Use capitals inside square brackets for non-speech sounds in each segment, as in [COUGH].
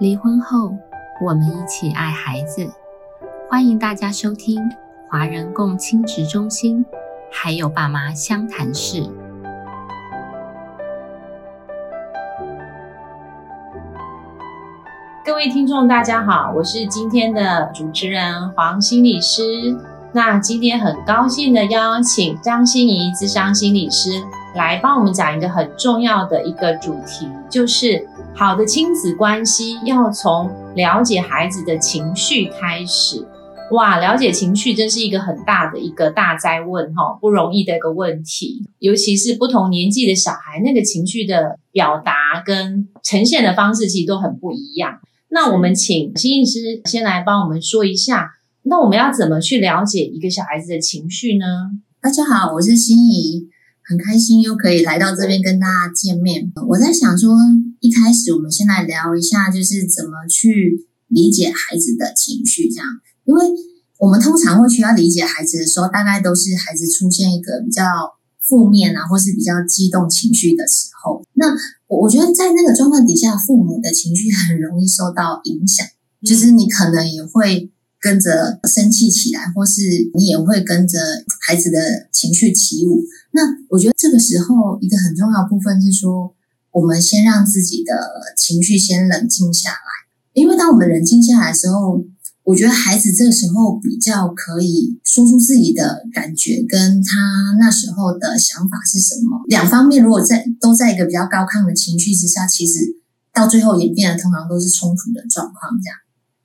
离婚后，我们一起爱孩子。欢迎大家收听华人共亲职中心，还有爸妈相谈室。各位听众，大家好，我是今天的主持人黄心理师。那今天很高兴的邀请张心怡智商心理师来帮我们讲一个很重要的一个主题，就是好的亲子关系要从了解孩子的情绪开始。哇，了解情绪真是一个很大的一个大灾问哈，不容易的一个问题，尤其是不同年纪的小孩，那个情绪的表达跟呈现的方式其实都很不一样。那我们请心理师先来帮我们说一下。那我们要怎么去了解一个小孩子的情绪呢？大家好，我是心怡，很开心又可以来到这边跟大家见面。我在想说，一开始我们先来聊一下，就是怎么去理解孩子的情绪，这样，因为我们通常会需要理解孩子的时候，大概都是孩子出现一个比较负面啊，或是比较激动情绪的时候。那我我觉得在那个状况底下，父母的情绪很容易受到影响，就是你可能也会。跟着生气起来，或是你也会跟着孩子的情绪起舞。那我觉得这个时候一个很重要部分是说，我们先让自己的情绪先冷静下来。因为当我们冷静下来的时候，我觉得孩子这个时候比较可以说出自己的感觉，跟他那时候的想法是什么。两方面如果在都在一个比较高亢的情绪之下，其实到最后演变的通常都是冲突的状况，这样。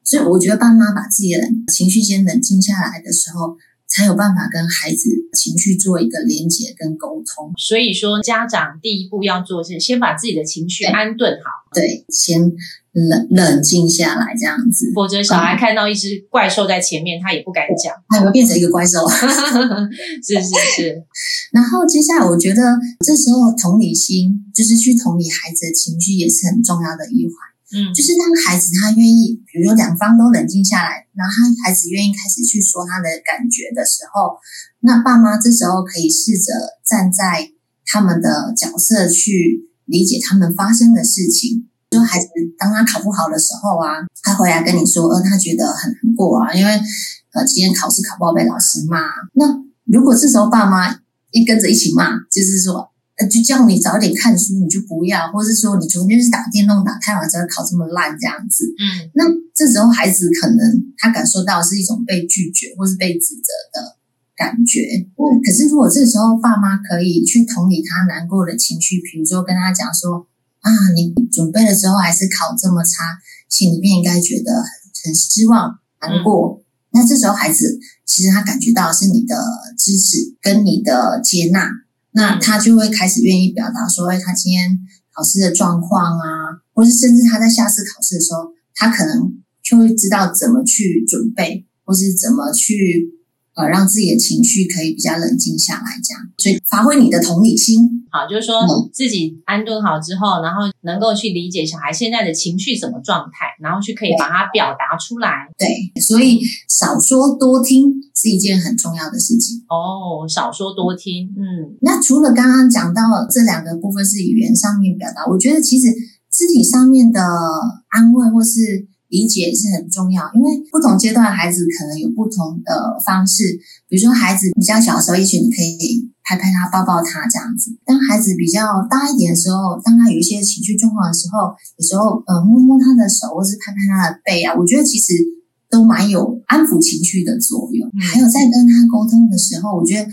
所以我觉得爸妈把自己的情绪先冷静下来的时候，才有办法跟孩子情绪做一个连接跟沟通。所以说，家长第一步要做是先把自己的情绪安顿好，对，先冷冷静下来这样子。否则，小孩看到一只怪兽在前面，他也不敢讲，他会变成一个怪兽。是 [LAUGHS] 是是。[LAUGHS] 然后接下来，我觉得这时候同理心就是去同理孩子的情绪，也是很重要的一环。嗯，就是当孩子他愿意，比如说两方都冷静下来，然后他孩子愿意开始去说他的感觉的时候，那爸妈这时候可以试着站在他们的角色去理解他们发生的事情。就孩子当他考不好的时候啊，他回来跟你说，呃，他觉得很难过啊，因为呃今天考试考不好被老师骂。那如果这时候爸妈一跟着一起骂，就是说。就叫你早点看书，你就不要，或是说你昨天是打电动打太晚才考这么烂这样子。嗯，那这时候孩子可能他感受到是一种被拒绝或是被指责的感觉。嗯，可是如果这时候爸妈可以去同理他难过的情绪，比如说跟他讲说啊，你准备了之后还是考这么差，心里面应该觉得很很失望、难过。那这时候孩子其实他感觉到是你的支持跟你的接纳。那他就会开始愿意表达说，哎，他今天考试的状况啊，或是甚至他在下次考试的时候，他可能就会知道怎么去准备，或是怎么去。呃，让自己的情绪可以比较冷静下来，这样，所以发挥你的同理心。好，就是说自己安顿好之后，然后能够去理解小孩现在的情绪什么状态，然后去可以把它表达出来。对，所以少说多听是一件很重要的事情。哦，少说多听，嗯。那除了刚刚讲到这两个部分是语言上面表达，我觉得其实肢体上面的安慰或是。理解是很重要，因为不同阶段的孩子可能有不同的方式。比如说，孩子比较小的时候，也许你可以拍拍他、抱抱他这样子；当孩子比较大一点的时候，当他有一些情绪状况的时候，有时候呃摸摸他的手，或是拍拍他的背啊，我觉得其实都蛮有安抚情绪的作用。还有在跟他沟通的时候，我觉得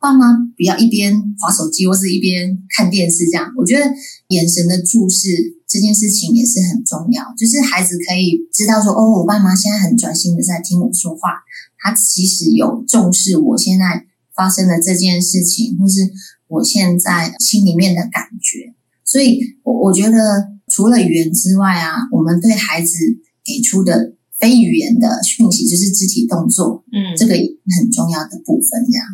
爸妈不要一边划手机或是一边看电视这样，我觉得眼神的注视。这件事情也是很重要，就是孩子可以知道说，哦，我爸妈现在很专心的在听我说话，他其实有重视我现在发生的这件事情，或是我现在心里面的感觉。所以，我我觉得除了语言之外啊，我们对孩子给出的非语言的讯息，就是肢体动作，嗯，这个很重要的部分，这样。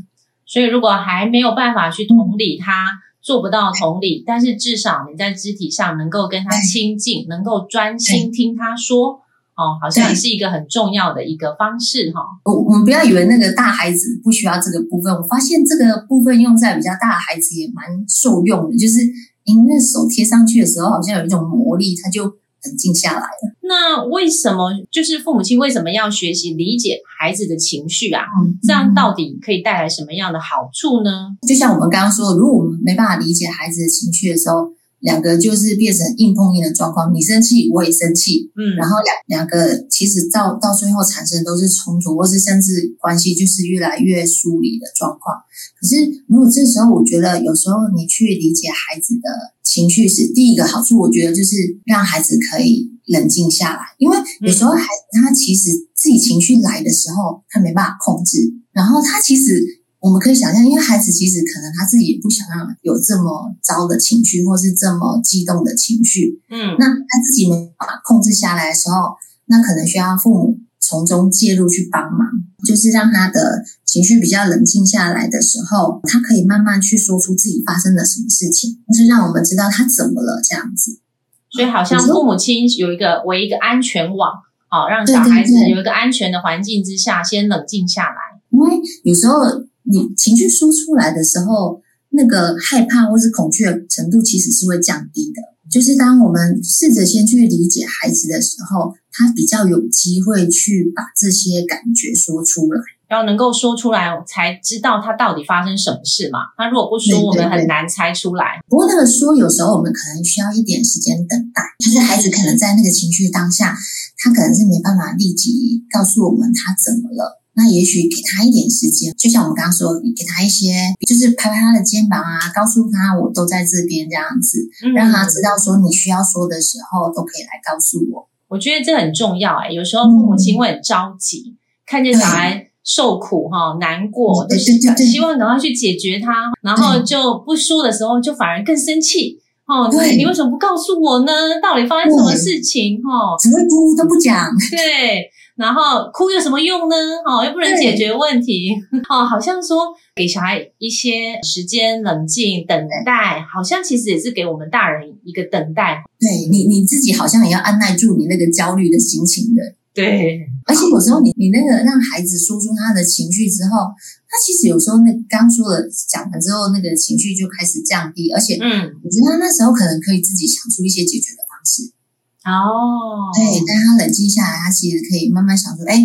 所以，如果还没有办法去同理他。做不到同理，但是至少你在肢体上能够跟他亲近，能够专心听他说，哦，好像也是一个很重要的一个方式哈。我我们不要以为那个大孩子不需要这个部分，我发现这个部分用在比较大的孩子也蛮受用的，就是您那手贴上去的时候，好像有一种魔力，他就冷静下来了。那为什么就是父母亲为什么要学习理解孩子的情绪啊？嗯，这样到底可以带来什么样的好处呢？就像我们刚刚说，如果我们没办法理解孩子的情绪的时候，两个就是变成硬碰硬的状况，你生气我也生气，嗯，然后两两个其实到到最后产生都是冲突，或是甚至关系就是越来越疏离的状况。可是如果这时候，我觉得有时候你去理解孩子的情绪是第一个好处，我觉得就是让孩子可以冷静下来，因为有时候孩子他其实自己情绪来的时候，他没办法控制，然后他其实。我们可以想象，因为孩子其实可能他自己也不想要有这么糟的情绪，或是这么激动的情绪。嗯，那他自己没办法控制下来的时候，那可能需要父母从中介入去帮忙，就是让他的情绪比较冷静下来的时候，他可以慢慢去说出自己发生了什么事情，就是让我们知道他怎么了这样子。所以好像父母亲有一个为一个安全网，好让小孩子有一个安全的环境之下，先冷静下来。因为有时候你情绪说出来的时候，那个害怕或是恐惧的程度其实是会降低的。就是当我们试着先去理解孩子的时候，他比较有机会去把这些感觉说出来。要能够说出来，才知道他到底发生什么事嘛。他如果不说，我们很难猜出来。不过那个说，有时候我们可能需要一点时间等待，就是孩子可能在那个情绪当下，他可能是没办法立即告诉我们他怎么了。那也许给他一点时间，就像我们刚刚说，给他一些，就是拍拍他的肩膀啊，告诉他我都在这边这样子，嗯让他知道说你需要说的时候都可以来告诉我。我觉得这很重要哎、有时候父母亲会很着急，看见小孩受苦哈、难过，对都对对对希望赶快去解决他，然后就不说的时候，就反而更生气。哦，对你你为什么不告诉我呢？到底发生什么事情？哦、只会哭都不讲，对，然后哭有什么用呢？哦，又不能解决问题。哦，好像说给小孩一些时间冷静等待，好像其实也是给我们大人一个等待。对你你自己好像也要按耐住你那个焦虑的心情的。对，而且有时候你你那个让孩子说出他的情绪之后，他其实有时候那刚说了讲完之后，那个情绪就开始降低，而且嗯，我觉得他那时候可能可以自己想出一些解决的方式。哦，对，但他冷静下来，他其实可以慢慢想说，哎，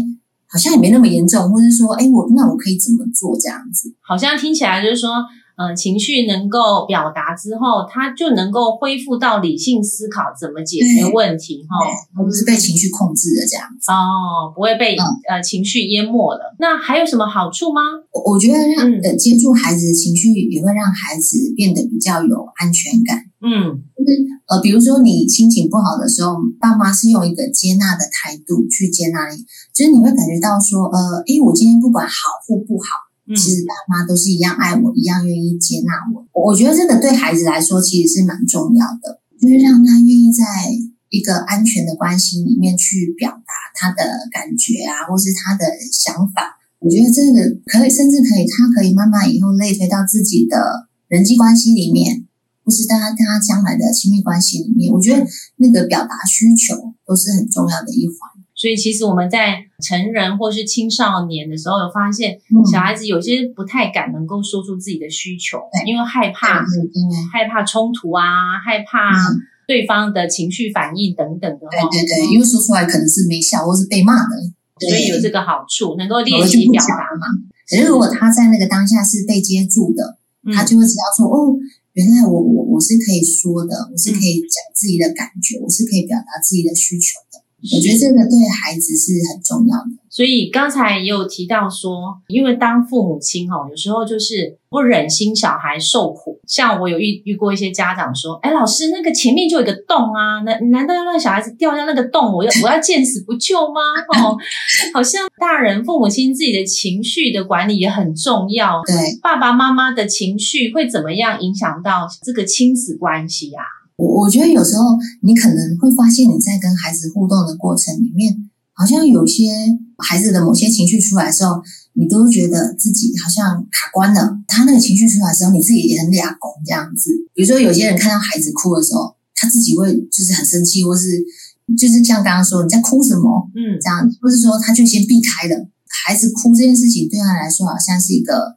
好像也没那么严重，或者说，哎，我那我可以怎么做这样子？好像听起来就是说，嗯、情绪能够表达之后，他就能够恢复到理性思考怎么解决问题哈。不是被情绪控制的这样子。哦，不会被、嗯呃情绪淹没了。那还有什么好处吗？我我觉得让嗯呃接触孩子的情绪，也会让孩子变得比较有安全感。嗯就是呃，比如说你心情不好的时候，爸妈是用一个接纳的态度去接纳你，就是你会感觉到说，呃，诶，我今天不管好或不好，嗯其实爸妈都是一样爱我，一样愿意接纳我。我我觉得这个对孩子来说其实是蛮重要的，就是让他愿意在一个安全的关系里面去表达他的感觉啊，或是他的想法。我觉得这个可以，甚至可以，他可以慢慢以后类推到自己的人际关系里面，或是大家跟他将来的亲密关系里面。我觉得那个表达需求都是很重要的一环。所以其实我们在成人或是青少年的时候，有发现嗯小孩子有些不太敢能够说出自己的需求，对因为害怕对对对害怕冲突啊，害怕嗯对方的情绪反应等等的。对对对，因为说出来可能是没效，或是被骂的，所以有这个好处，能够有练习表达。嘛。可是如果他在那个当下是被接住的，嗯他就会知道说，哦，原来我我我是可以说的，我是可以讲自己的感觉，我是可以表达自己的需求的。我觉得这个对孩子是很重要的。所以刚才也有提到说，因为当父母亲哦，有时候就是不忍心小孩受苦。像我有遇遇过一些家长说：“哎，老师，那个前面就有一个洞啊，难难道要让小孩子掉下那个洞，我要我要见死不救吗？”哦，好像大人父母亲自己的情绪的管理也很重要。对爸爸妈妈的情绪会怎么样影响到这个亲子关系啊？我，我觉得有时候你可能会发现你在跟孩子互动的过程里面，好像有些孩子的某些情绪出来的时候，你都觉得自己好像卡关了。他那个情绪出来的时候，你自己也很俩拱这样子。比如说，有些人看到孩子哭的时候，他自己会就是很生气，或是就是像刚刚说你在哭什么嗯这样，或是说他就先避开了。孩子哭这件事情对他来说，好像是一个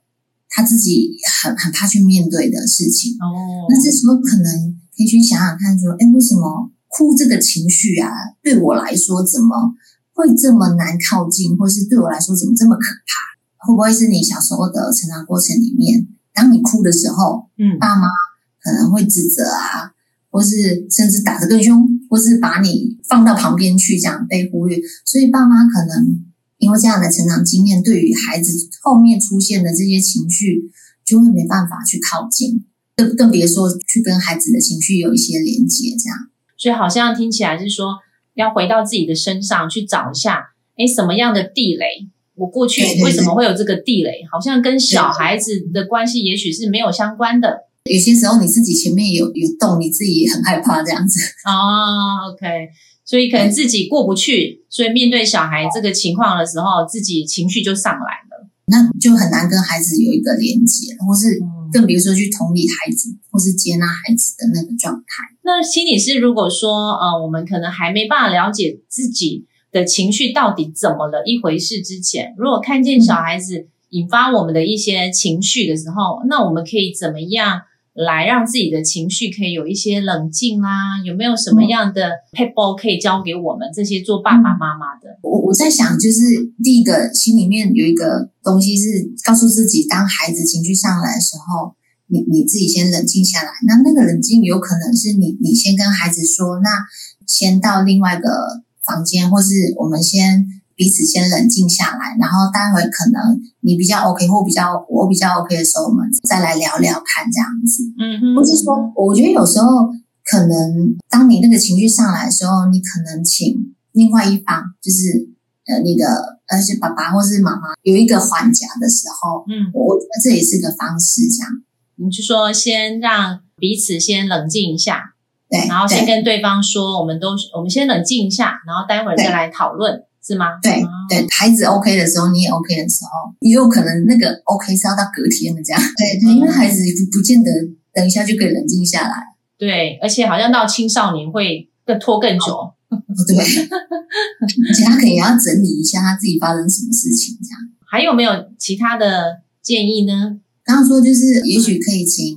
他自己很很怕去面对的事情。哦，那这时候可能可以去想想看，说，哎，为什么哭这个情绪啊，对我来说怎么会这么难靠近，或是对我来说怎么这么可怕？会不会是你小时候的成长过程里面，当你哭的时候，嗯爸妈可能会指责啊，或是甚至打得更凶，或是把你放到旁边去，这样被忽略。所以爸妈可能因为这样的成长经验，对于孩子后面出现的这些情绪，就会没办法去靠近，更更别说去跟孩子的情绪有一些连接。这样，所以好像听起来是说，要回到自己的身上去找一下，哎，什么样的地雷？我过去为什么会有这个地雷？好像跟小孩子的关系也许是没有相关的有些时候你自己前面有有洞，你自己也很害怕这样子。[LAUGHS] 哦。OK，所以可能自己过不去，所以面对小孩这个情况的时候，自己情绪就上来了。那就很难跟孩子有一个连接，或是嗯更别说去同理孩子，或是接纳孩子的那个状态。那心理师如果说，呃，我们可能还没办法了解自己的情绪到底怎么了一回事之前，如果看见小孩子引发我们的一些情绪的时候，那我们可以怎么样来让自己的情绪可以有一些冷静啊？有没有什么样的 p e b l e 可以教给我们这些做爸爸妈妈的？我我在想，就是第一个心里面有一个东西是告诉自己，当孩子情绪上来的时候，你你自己先冷静下来。那那个冷静有可能是你你先跟孩子说，那先到另外一个房间，或是我们先彼此先冷静下来，然后待会可能你比较 OK 或比较我比较 OK 的时候，我们再来聊聊看这样子。嗯嗯，或是说，我觉得有时候可能当你那个情绪上来的时候，你可能请另外一方，就是呃你的而是爸爸或是妈妈有一个缓夹的时候，嗯，我我觉得这也是个方式，这样你就说先让彼此先冷静一下，对，然后先跟对方说，我们都我们先冷静一下，然后待会儿再来讨论，是吗？对哦对，孩子 OK 的时候，你也 OK 的时候，也有可能那个 OK 是要到隔天的这样，[LAUGHS] 对对，因为孩子不不见得等一下就可以冷静下来，对，而且好像到青少年会更拖更久。哦对，而且他可能也要整理一下他自己发生什么事情这样。还有没有其他的建议呢？刚刚说就是，也许可以请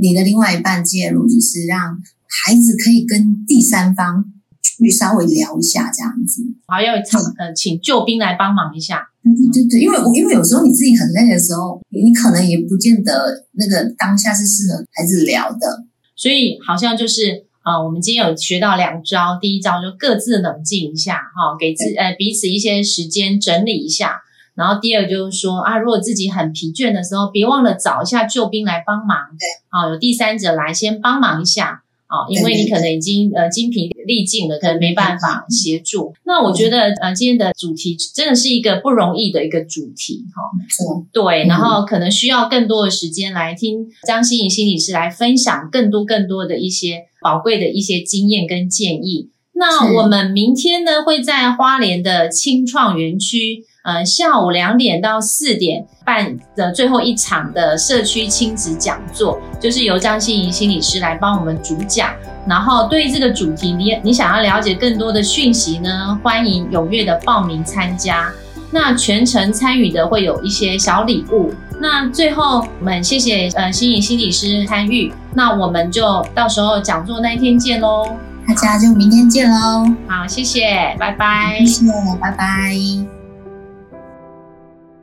你的另外一半介入，就是让孩子可以跟第三方去稍微聊一下这样子。还要请呃，请救兵来帮忙一下。对对对，因为我因为有时候你自己很累的时候，你可能也不见得那个当下是适合孩子聊的。所以好像就是呃，我们今天有学到两招，第一招就各自冷静一下，哈、给自呃彼此一些时间整理一下。然后第二就是说啊，如果自己很疲倦的时候，别忘了找一下救兵来帮忙。对，啊，有第三者来先帮忙一下。啊，因为你可能已经呃精疲力尽了，可能没办法协助。那我觉得呃今天的主题真的是一个不容易的一个主题哈。没错，对，嗯然后可能需要更多的时间来听张欣怡心理师来分享更多更多的一些宝贵的一些经验跟建议。那我们明天呢会在花莲的青创园区，呃，下午两点到四点办的最后一场的社区亲子讲座，就是由张欣怡心理师来帮我们主讲。然后对于这个主题，你你想要了解更多的讯息呢，欢迎踊跃的报名参加。那全程参与的会有一些小礼物。那最后我们谢谢呃心怡心理师参与，那我们就到时候讲座那一天见喽。大家就明天见喽，好，谢谢，拜拜谢。谢，拜拜。